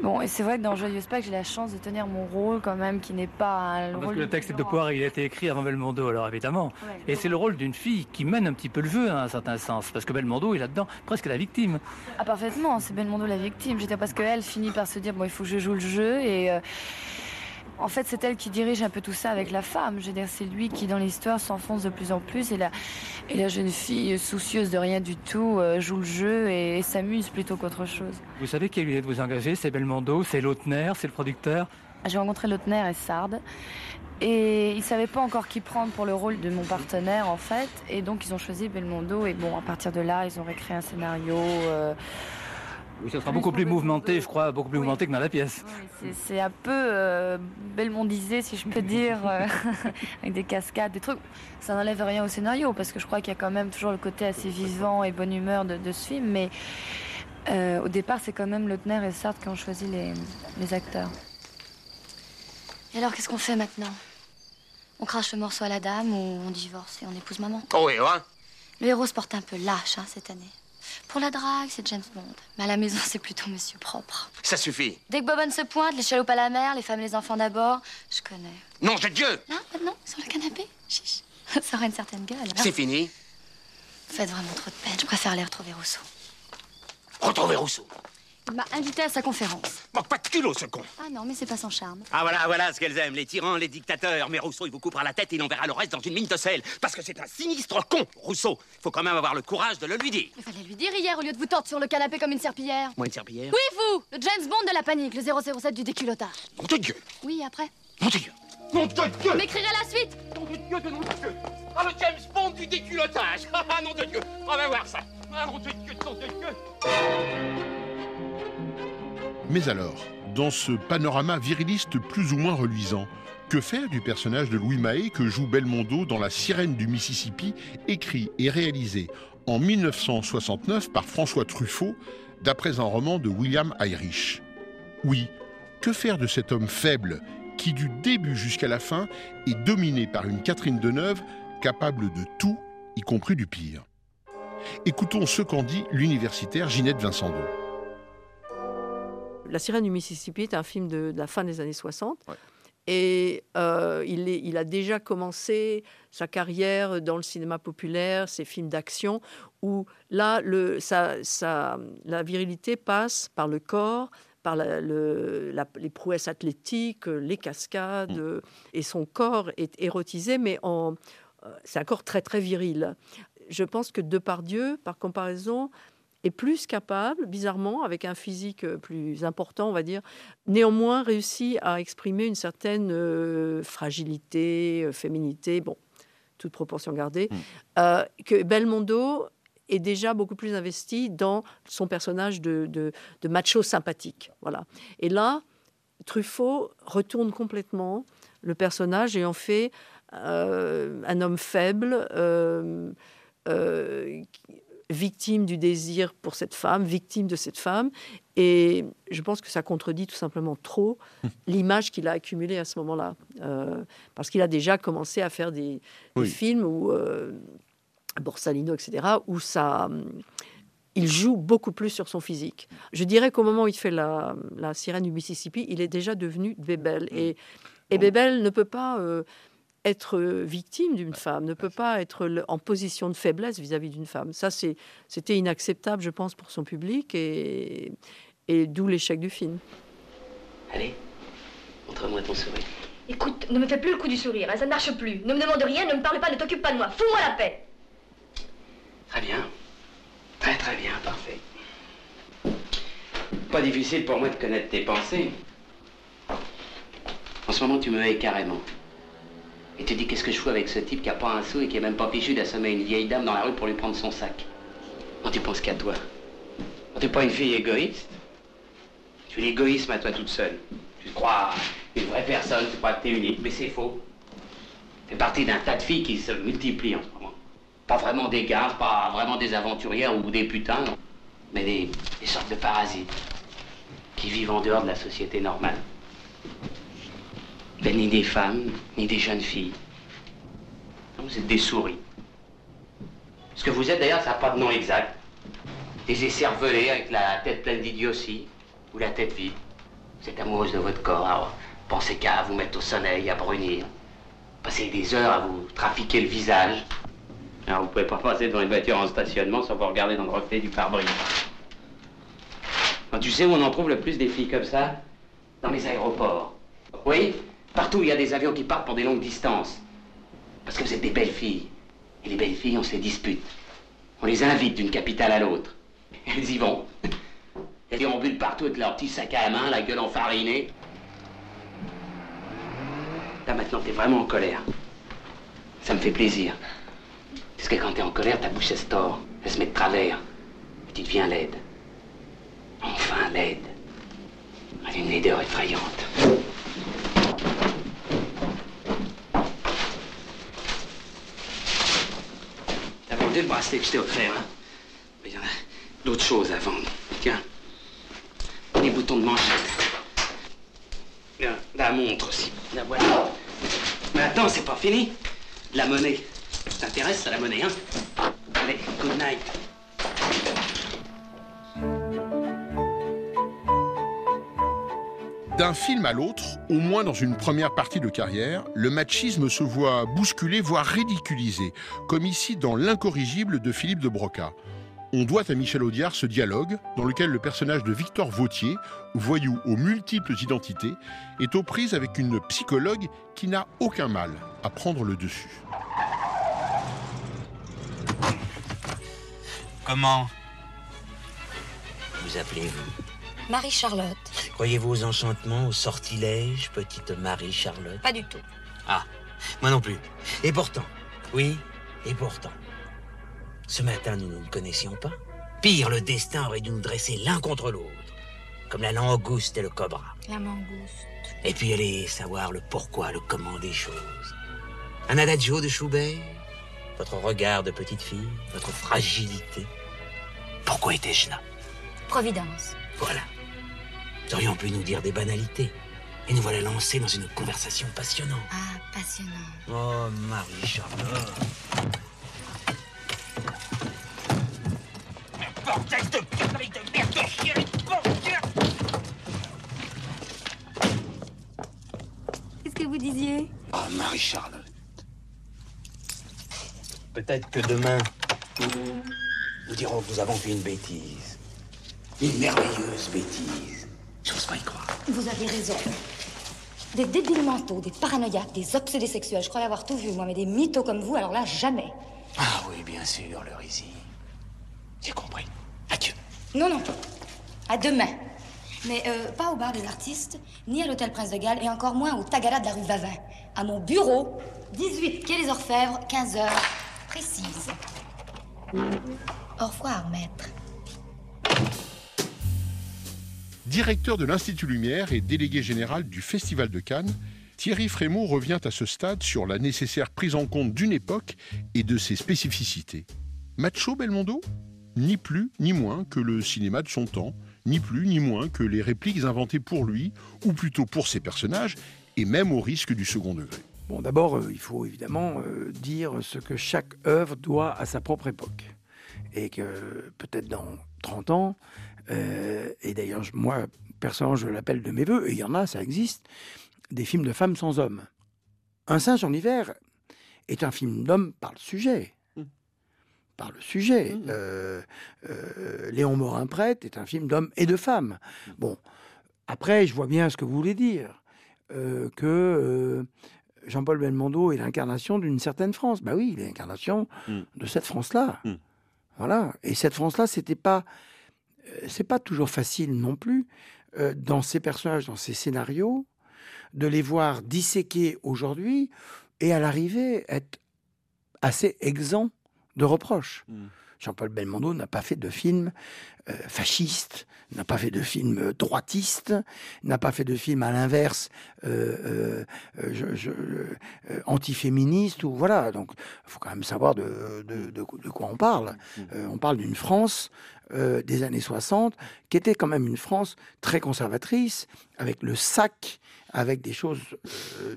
S22: Bon, et c'est vrai que dans Joyeuse Pâques, j'ai la chance de tenir mon rôle quand même, qui n'est pas un
S23: Parce que le texte de Poire, il a été écrit avant Belmondo, alors évidemment. et c'est le rôle d'une fille qui mène un petit peu le jeu, à un certain sens, parce que Belmondo est là-dedans presque la victime.
S22: Ah, parfaitement, c'est Belmondo la victime. Je parce qu'elle finit par se dire, bon, il faut que je joue le jeu et. Euh, en fait, c'est elle qui dirige un peu tout ça avec la femme. Je veux dire, c'est lui qui, dans l'histoire, s'enfonce de plus en plus. Et la, et la jeune fille, soucieuse de rien du tout, euh, joue le jeu et, s'amuse plutôt qu'autre chose.
S23: Vous savez qui est de vous engager? C'est Belmondo, c'est Lautner, c'est le producteur?
S22: J'ai rencontré Lautner et Sard. Et ils ne savaient pas encore qui prendre pour le rôle de mon partenaire, en fait. Et donc, ils ont choisi Belmondo. Et bon, à partir de là, ils ont réécrit un scénario. Euh,
S23: oui, ça sera beaucoup plus mouvementé, je crois, beaucoup plus mouvementé que dans la pièce.
S22: c'est un peu euh, belmondisé, si je peux dire, euh, avec des cascades, des trucs. Ça n'enlève rien au scénario, parce que je crois qu'il y a quand même toujours le côté assez vivant et bonne humeur de, ce film. Mais euh, au départ, c'est quand même Lautner et Sartre qui ont choisi les, les acteurs.
S24: Et alors, qu'est-ce qu'on fait maintenant? On crache le morceau à la dame ou on divorce et on épouse maman?
S15: Oh oui, hein?
S24: Le héros se porte un peu lâche hein, cette année. Pour la drague, c'est James Bond. Mais à la maison, c'est plutôt monsieur propre.
S15: Ça suffit.
S24: Dès que Bobonne se pointe, les chaloupes à la mer, les femmes et les enfants d'abord, je connais.
S15: Non, de Dieu
S24: Hein, maintenant, sur le canapé? Chiche. Ça aura une certaine gueule.
S15: C'est fini.
S24: Faites vraiment trop de peine. Je préfère aller retrouver Rousseau.
S15: Retrouver Rousseau
S24: il m'a invité à sa conférence.
S15: Manque pas de culot, ce con.
S24: Ah non, mais c'est pas son charme.
S15: Ah voilà, voilà ce qu'elles aiment, les tyrans, les dictateurs. Mais Rousseau, il vous coupera la tête et il enverra le reste dans une mine de sel. Parce que c'est un sinistre con, Rousseau. Faut quand même avoir le courage de le lui dire.
S24: Il fallait lui dire hier au lieu de vous tordre sur le canapé comme une serpillière.
S15: Moi, une serpillière
S24: Oui, vous Le James Bond de la panique, le 007 du déculottage.
S15: Mon de Dieu
S24: Oui, après
S15: Mon de Dieu Mon de Dieu
S24: Vous m'écrirez la suite
S15: Mon de Dieu de nom de Dieu Ah, le James Bond du déculottage Ah, nom de Dieu On va voir ça Ah, nom de Dieu, nom de Dieu
S8: mais alors, dans ce panorama viriliste plus ou moins reluisant, que faire du personnage de Louis Mahé que joue Belmondo dans La sirène du Mississippi, écrit et réalisé en 1969 par François Truffaut, d'après un roman de William Irish Oui, que faire de cet homme faible qui, du début jusqu'à la fin, est dominé par une Catherine Deneuve capable de tout, y compris du pire? Écoutons ce qu'en dit l'universitaire Ginette Vincendo.
S4: La sirène du Mississippi est un film de, la fin des années 60. Et euh, il, il, a déjà commencé sa carrière dans le cinéma populaire, ses films d'action, où là, le, la virilité passe par le corps, par la- le- la- les prouesses athlétiques, les cascades, euh, et son corps est érotisé, mais en, euh, c'est un corps très très viril. Je pense que Depardieu, par comparaison, est plus capable, bizarrement, avec un physique euh, plus important, on va dire, néanmoins réussit à exprimer une certaine euh, fragilité, euh, féminité, bon, toute proportion gardée, euh, que Belmondo est déjà beaucoup plus investi dans son personnage de, de- de macho sympathique. Voilà. Et là, Truffaut retourne complètement le personnage et en fait euh, un homme faible, euh, euh, victime du désir pour cette femme, victime de cette femme. Et je pense que ça contredit tout simplement trop l'image qu'il a accumulée à ce moment-là. Euh, parce qu'il a déjà commencé à faire des, films où, euh, Borsalino, etc., où ça, il joue beaucoup plus sur son physique. Je dirais qu'au moment où il fait la, la sirène du Mississippi, il est déjà devenu Bébel. Et, et Bébel ne peut pas euh, être victime d'une femme, ne peut pas être en position de faiblesse vis-à-vis d'une femme. Ça, c'est- c'était inacceptable, je pense, pour son public, et, et d'où l'échec du film.
S15: Allez, montre-moi ton sourire.
S24: Écoute, ne me fais plus le coup du sourire, hein, ça ne marche plus. Ne me demande rien, ne me parle pas, ne t'occupe pas de moi. Fous-moi la paix.
S15: Très bien. Très très bien, parfait. Pas difficile pour moi de connaître tes pensées. En ce moment, tu me hais carrément. Et tu dis qu'est-ce que je fous avec ce type qui a pas un sou et qui est même pas fichu d'assommer une vieille dame dans la rue pour lui prendre son sac? Non, tu penses qu'à toi. Non, T'es pas une fille égoïste? Tu es l'égoïsme à toi toute seule. Tu te crois une vraie personne, tu crois que t'es unique, mais c'est faux. T'es partie d'un tas de filles qui se multiplient en ce moment. Pas vraiment des gars, pas vraiment des aventurières ou des putains, non. Mais des sortes de parasites qui vivent en dehors de la société normale. Ben, ni des femmes, ni des jeunes filles. Vous êtes des souris. Ce que vous êtes d'ailleurs, ça n'a pas de nom exact. Des écervelés avec la tête pleine d'idiotie ou la tête vide. Vous êtes amoureuse de votre corps, alors pensez qu'à vous mettre au soleil, à brunir. Passez des heures à vous trafiquer le visage. Alors vous pouvez pas passer devant une voiture en stationnement sans vous regarder dans le reflet du pare-brise. Tu sais où on en trouve le plus des filles comme ça? Dans les aéroports. Oui? Partout il y a des avions qui partent pour des longues distances. Parce que vous êtes des belles filles. Et les belles filles, on se les dispute. On les invite d'une capitale à l'autre. Elles y vont. Elles déambulent partout avec leur petit sac à la main, la gueule enfarinée. Là maintenant, t'es vraiment en colère. Ça me fait plaisir. Parce que quand t'es en colère, ta bouche elle se tord. Elle se met de travers. Et tu deviens laide. Enfin laide. Elle a une laideur effrayante. Le bracelet que je t'ai offert, hein Mais il y en a d'autres choses à vendre. Tiens. Les boutons de manchette. La montre aussi. La voilà. Mais attends, c'est pas fini. La monnaie. T'intéresse, ça, la monnaie, hein Allez, good night.
S8: D'un film à l'autre, au moins dans une première partie de carrière, le machisme se voit bousculé, voire ridiculisé, comme ici dans L'incorrigible de Philippe de Broca. On doit à Michel Audiard ce dialogue dans lequel le personnage de Victor Vautier, voyou aux multiples identités, est aux prises avec une psychologue qui n'a aucun mal à prendre le dessus.
S25: Comment Vous appelez-vous?
S24: Marie-Charlotte.
S25: Croyez-vous aux enchantements, aux sortilèges, petite Marie-Charlotte?
S24: Pas du tout.
S25: Ah, moi non plus. Et pourtant, oui, et pourtant. Ce matin, nous ne nous connaissions pas. Pire, le destin aurait dû nous dresser l'un contre l'autre, comme la langouste et le cobra.
S24: La mangouste.
S25: Et puis aller savoir le pourquoi, le comment des choses. Un adagio de Schubert, votre regard de petite fille, votre fragilité. Pourquoi étais-je là?
S24: Providence.
S25: Voilà. Nous aurions pu nous dire des banalités. Et nous voilà lancés dans une conversation passionnante.
S24: Ah, passionnant.
S25: Oh, Marie-Charlotte. Bordel de conneries de merde de chien, bordel
S24: Qu'est-ce que vous disiez?
S25: Oh, Marie-Charlotte. Peut-être que demain, nous dirons que nous avons fait une bêtise. Une merveilleuse bêtise. Je vous
S24: Vous avez raison. Des débiles mentaux, des paranoïaques, des obsédés sexuels. Je croyais avoir tout vu, moi, mais des mythos comme vous, alors là, jamais.
S15: Ah oui, bien sûr, le Rizy. J'ai compris. Adieu.
S24: Non, non. À demain. Mais euh, pas au bar des artistes, ni à l'hôtel Prince de Galles, et encore moins au Tagada de la rue Vavin. À mon bureau, 18 quai des Orfèvres, 15 heures précises. Au revoir, maître.
S8: Directeur de l'Institut Lumière et délégué général du Festival de Cannes, Thierry Frémaux revient à ce stade sur la nécessaire prise en compte d'une époque et de ses spécificités. Macho Belmondo? Ni plus ni moins que le cinéma de son temps, ni plus ni moins que les répliques inventées pour lui, ou plutôt pour ses personnages, et même au risque du second degré.
S26: Bon, d'abord, euh, il faut évidemment euh, dire ce que chaque œuvre doit à sa propre époque. Et que peut-être dans 30 ans, euh, et d'ailleurs, moi, personnellement, je l'appelle de mes voeux, et il y en a, ça existe, des films de femmes sans hommes. Un singe en hiver est un film d'homme par le sujet. Par le sujet. Euh, euh, Léon Morin-Prêtre est un film d'hommes et de femmes. Bon, après, je vois bien ce que vous voulez dire. que Jean-Paul Belmondo est l'incarnation d'une certaine France. Bah oui, il est l'incarnation de cette France-là. Voilà. Et cette France-là, c'était pas, c'est pas toujours facile non plus euh, dans ces personnages, dans ces scénarios, de les voir disséquer aujourd'hui et à l'arrivée être assez exempts de reproches. Jean-Paul Belmondo n'a pas fait de film euh, fasciste, n'a pas fait de film euh, droitiste, n'a pas fait de film à l'inverse euh, euh, euh, antiféministe ou voilà. Donc, faut quand même savoir de, de- quoi on parle. On parle d'une France des années 60 qui était quand même une France très conservatrice, avec le sac, avec des choses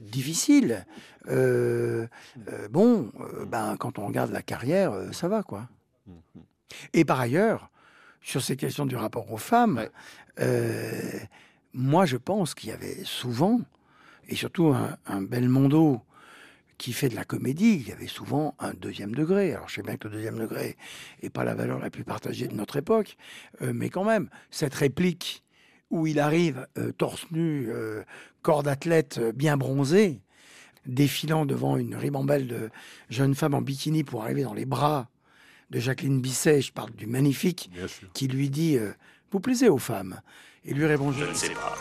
S26: difficiles. Bon, ben, quand on regarde la carrière, ça va quoi. Et par ailleurs, sur ces questions du rapport aux femmes, euh, moi je pense qu'il y avait souvent, et surtout un, un Belmondo qui fait de la comédie, il y avait souvent un deuxième degré. Alors je sais bien que le deuxième degré n'est pas la valeur la plus partagée de notre époque, euh, mais quand même, cette réplique où il arrive euh, torse nu, corps d'athlète bien bronzé, défilant devant une ribambelle de jeunes femmes en bikini pour arriver dans les bras de Jacqueline Bisset, je parle du magnifique, qui lui dit euh, Vous plaisez aux femmes Et lui répond Je ne sais pas.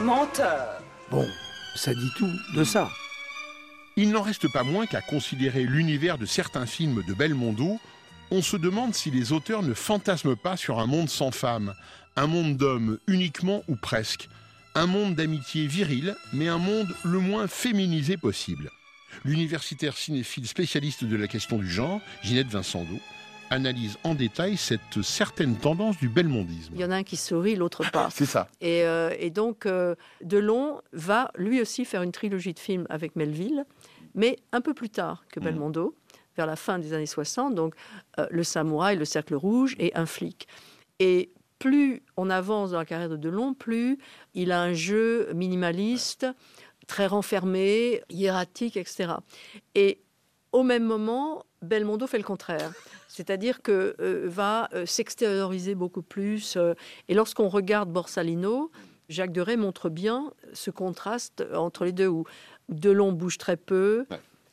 S14: Menteur.
S26: Bon, ça dit tout de ça.
S8: Il n'en reste pas moins qu'à considérer l'univers de certains films de Belmondo, on se demande si les auteurs ne fantasment pas sur un monde sans femmes, un monde d'hommes uniquement ou presque, un monde d'amitié virile, mais un monde le moins féminisé possible. L'universitaire cinéphile spécialiste de la question du genre, Ginette Vincendo, analyse en détail cette certaine tendance du belmondisme.
S4: Il y en a un qui sourit, l'autre pas.
S8: C'est ça.
S4: Et, euh, et donc, euh, Delon va lui aussi faire une trilogie de films avec Melville, mais un peu plus tard que Belmondo, vers la fin des années 60. Donc, euh, Le Samouraï, Le Cercle Rouge et Un flic. Et plus on avance dans la carrière de Delon, plus il a un jeu minimaliste, très renfermé, hiératique, etc. Et au même moment, Belmondo fait le contraire. C'est-à-dire que euh, va euh, s'extérioriser beaucoup plus. euh, et lorsqu'on regarde Borsalino, Jacques Deray montre bien ce contraste entre les deux, où Delon bouge très peu,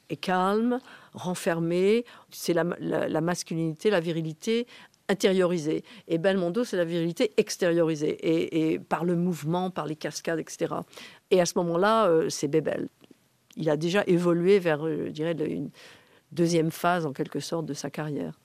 S4: est calme, renfermé. C'est la, la- la masculinité, la virilité intériorisée. Et Belmondo, c'est la virilité extériorisée, et, et par le mouvement, par les cascades, etc. Et à ce moment-là, euh, c'est Bébel. Il a déjà évolué vers, euh, je dirais, une deuxième phase, en quelque sorte, de sa carrière.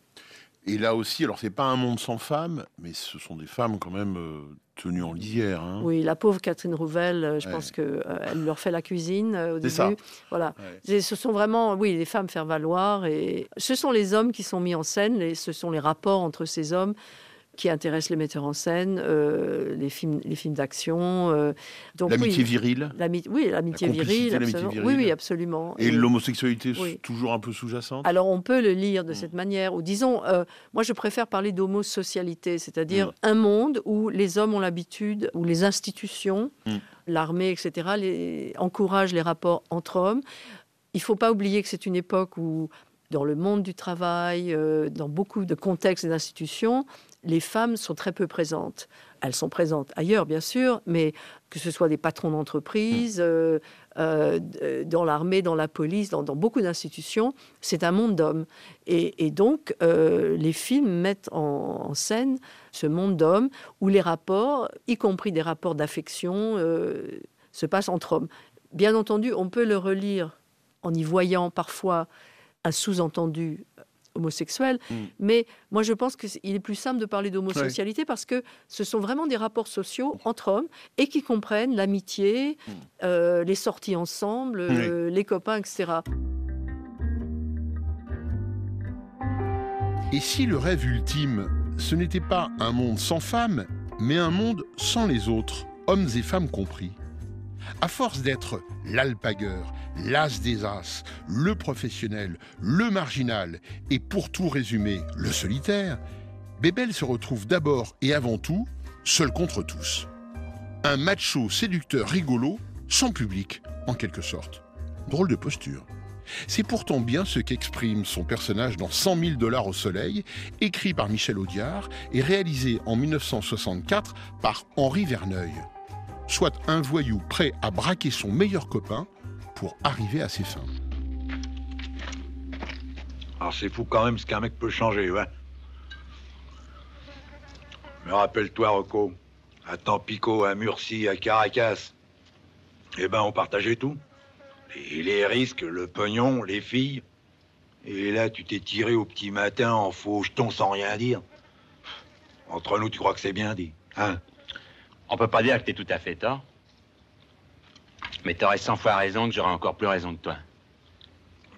S11: Et là aussi, alors c'est pas un monde sans femmes, mais ce sont des femmes quand même euh, tenues en lisière. hein.
S4: Oui, la pauvre Catherine Rouvel, euh, je
S11: Ouais.
S4: pense qu'elle leur fait la cuisine euh, au
S11: C'est
S4: début.
S11: ça.
S4: Voilà.
S11: Ouais.
S4: Et Ce sont vraiment, oui, les femmes faire valoir. Et ce sont les hommes qui sont mis en scène, et ce sont les rapports entre ces hommes qui intéressent les metteurs en scène, euh, les films, les films d'action. euh, donc
S11: L'amitié
S4: oui,
S11: virile
S4: Oui, l'amitié
S11: La
S4: virile.
S11: l'amitié
S4: absolument.
S11: virile.
S4: Oui, oui, absolument.
S11: Et l'homosexualité
S4: oui.
S11: toujours un peu sous-jacente?
S4: Alors on peut le lire de
S11: Mm.
S4: cette manière, ou disons, euh, moi je préfère parler d'homosocialité, c'est-à-dire
S11: Mm.
S4: un monde où les hommes ont l'habitude, où les institutions,
S11: Mm.
S4: l'armée, etc., les, encouragent les rapports entre hommes. Il ne faut pas oublier que c'est une époque où, dans le monde du travail, dans beaucoup de contextes et d'institutions, les femmes sont très peu présentes. Elles sont présentes ailleurs, bien sûr, mais que ce soit des patrons d'entreprise, euh, euh, dans l'armée, dans la police, dans, beaucoup d'institutions, c'est un monde d'hommes. Et, donc, euh, les films mettent en, scène ce monde d'hommes où les rapports, y compris des rapports d'affection, se passent entre hommes. Bien entendu, on peut le relire en y voyant parfois un sous-entendu homosexuel. Mm. Mais moi, je pense qu'il est plus simple de parler d'homosexualité parce que ce sont vraiment des rapports sociaux entre hommes et qui comprennent l'amitié, mm. euh, les sorties ensemble, euh, les copains, etc.
S8: Et si le rêve ultime, ce n'était pas un monde sans femmes, mais un monde sans les autres, hommes et femmes compris? À force d'être l'alpagueur, l'as des as, le professionnel, le marginal et pour tout résumer, le solitaire, Bébel se retrouve d'abord et avant tout seul contre tous. Un macho séducteur rigolo, sans public, en quelque sorte. Drôle de posture. C'est pourtant bien ce qu'exprime son personnage dans 100 000 dollars au soleil, écrit par Michel Audiard et réalisé en 1964 par Henri Verneuil soit un voyou prêt à braquer son meilleur copain pour arriver à ses fins.
S27: Alors c'est fou quand même ce qu'un mec peut changer, ouais. Mais rappelle-toi, Rocco, à Tampico, à Murcie, à Caracas, eh ben on partageait tout. Et les risques, le pognon, les filles. Et là, tu t'es tiré au petit matin en faux sans rien dire. Entre nous, tu crois que c'est bien dit, hein?
S15: On peut pas dire que t'es tout à fait tort. Mais t'aurais cent fois raison que j'aurais encore plus raison que toi.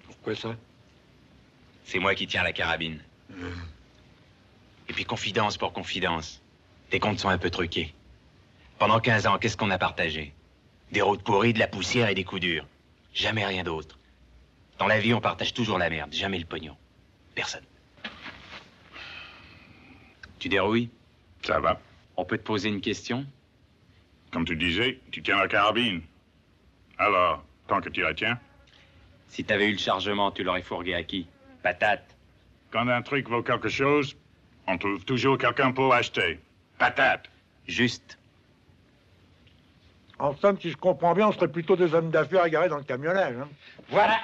S27: Pourquoi ça?
S15: C'est moi qui tiens la carabine.
S27: Euh.
S15: Et puis confidence pour confidence. Tes comptes sont un peu truqués. Pendant 15 ans, qu'est-ce qu'on a partagé? Des routes pourries, de la poussière et des coups durs. Jamais rien d'autre. Dans la vie, on partage toujours la merde, jamais le pognon. Personne. Tu dérouilles?
S28: Ça va.
S15: On peut te poser une question?
S28: Comme tu disais, tu tiens la carabine. Alors, tant que tu la tiens.
S15: Si t'avais eu le chargement, tu l'aurais fourgué à qui? Patate.
S28: Quand un truc vaut quelque chose, on trouve toujours quelqu'un pour l'acheter. Patate.
S15: Juste.
S27: En somme, si je comprends bien, on serait plutôt des hommes d'affaires égarés dans le camionnage. Hein.
S15: Voilà.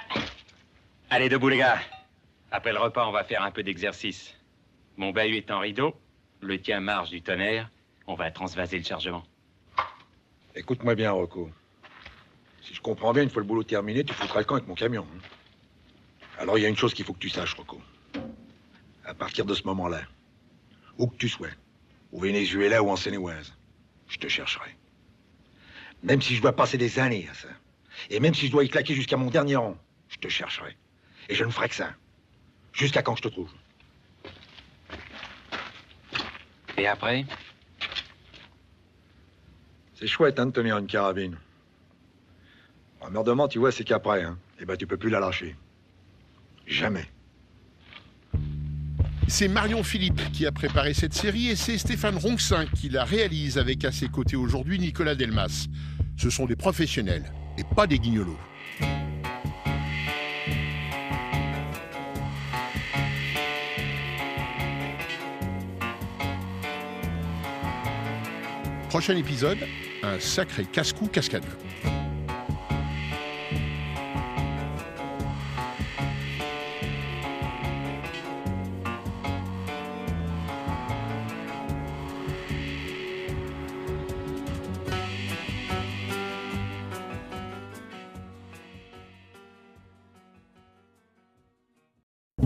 S15: Allez, debout, les gars. Après le repas, on va faire un peu d'exercice. Mon bahut est en rideau, le tien marche du tonnerre. On va transvaser le chargement.
S27: Écoute-moi bien, Rocco. Si je comprends bien, une fois le boulot terminé, tu foutras le camp avec mon camion. Hein. Alors il y a une chose qu'il faut que tu saches, Rocco. À partir de ce moment-là, où que tu sois, au Venezuela ou en Seine-et-Oise, je te chercherai. Même si je dois passer des années à ça, et même si je dois y claquer jusqu'à mon dernier rang, je te chercherai. Et je ne ferai que ça. Jusqu'à quand je te trouve.
S15: Et après?
S27: C'est chouette hein, de tenir une carabine. Emmerdement, tu vois, c'est qu'après, hein, eh ben, tu peux plus la lâcher. Jamais.
S8: C'est Marion Philippe qui a préparé cette série et c'est Stéphane Ronxin qui la réalise avec à ses côtés aujourd'hui Nicolas Delmas. Ce sont des professionnels et pas des guignolos. Prochain épisode, un sacré casse-cou cascadeur.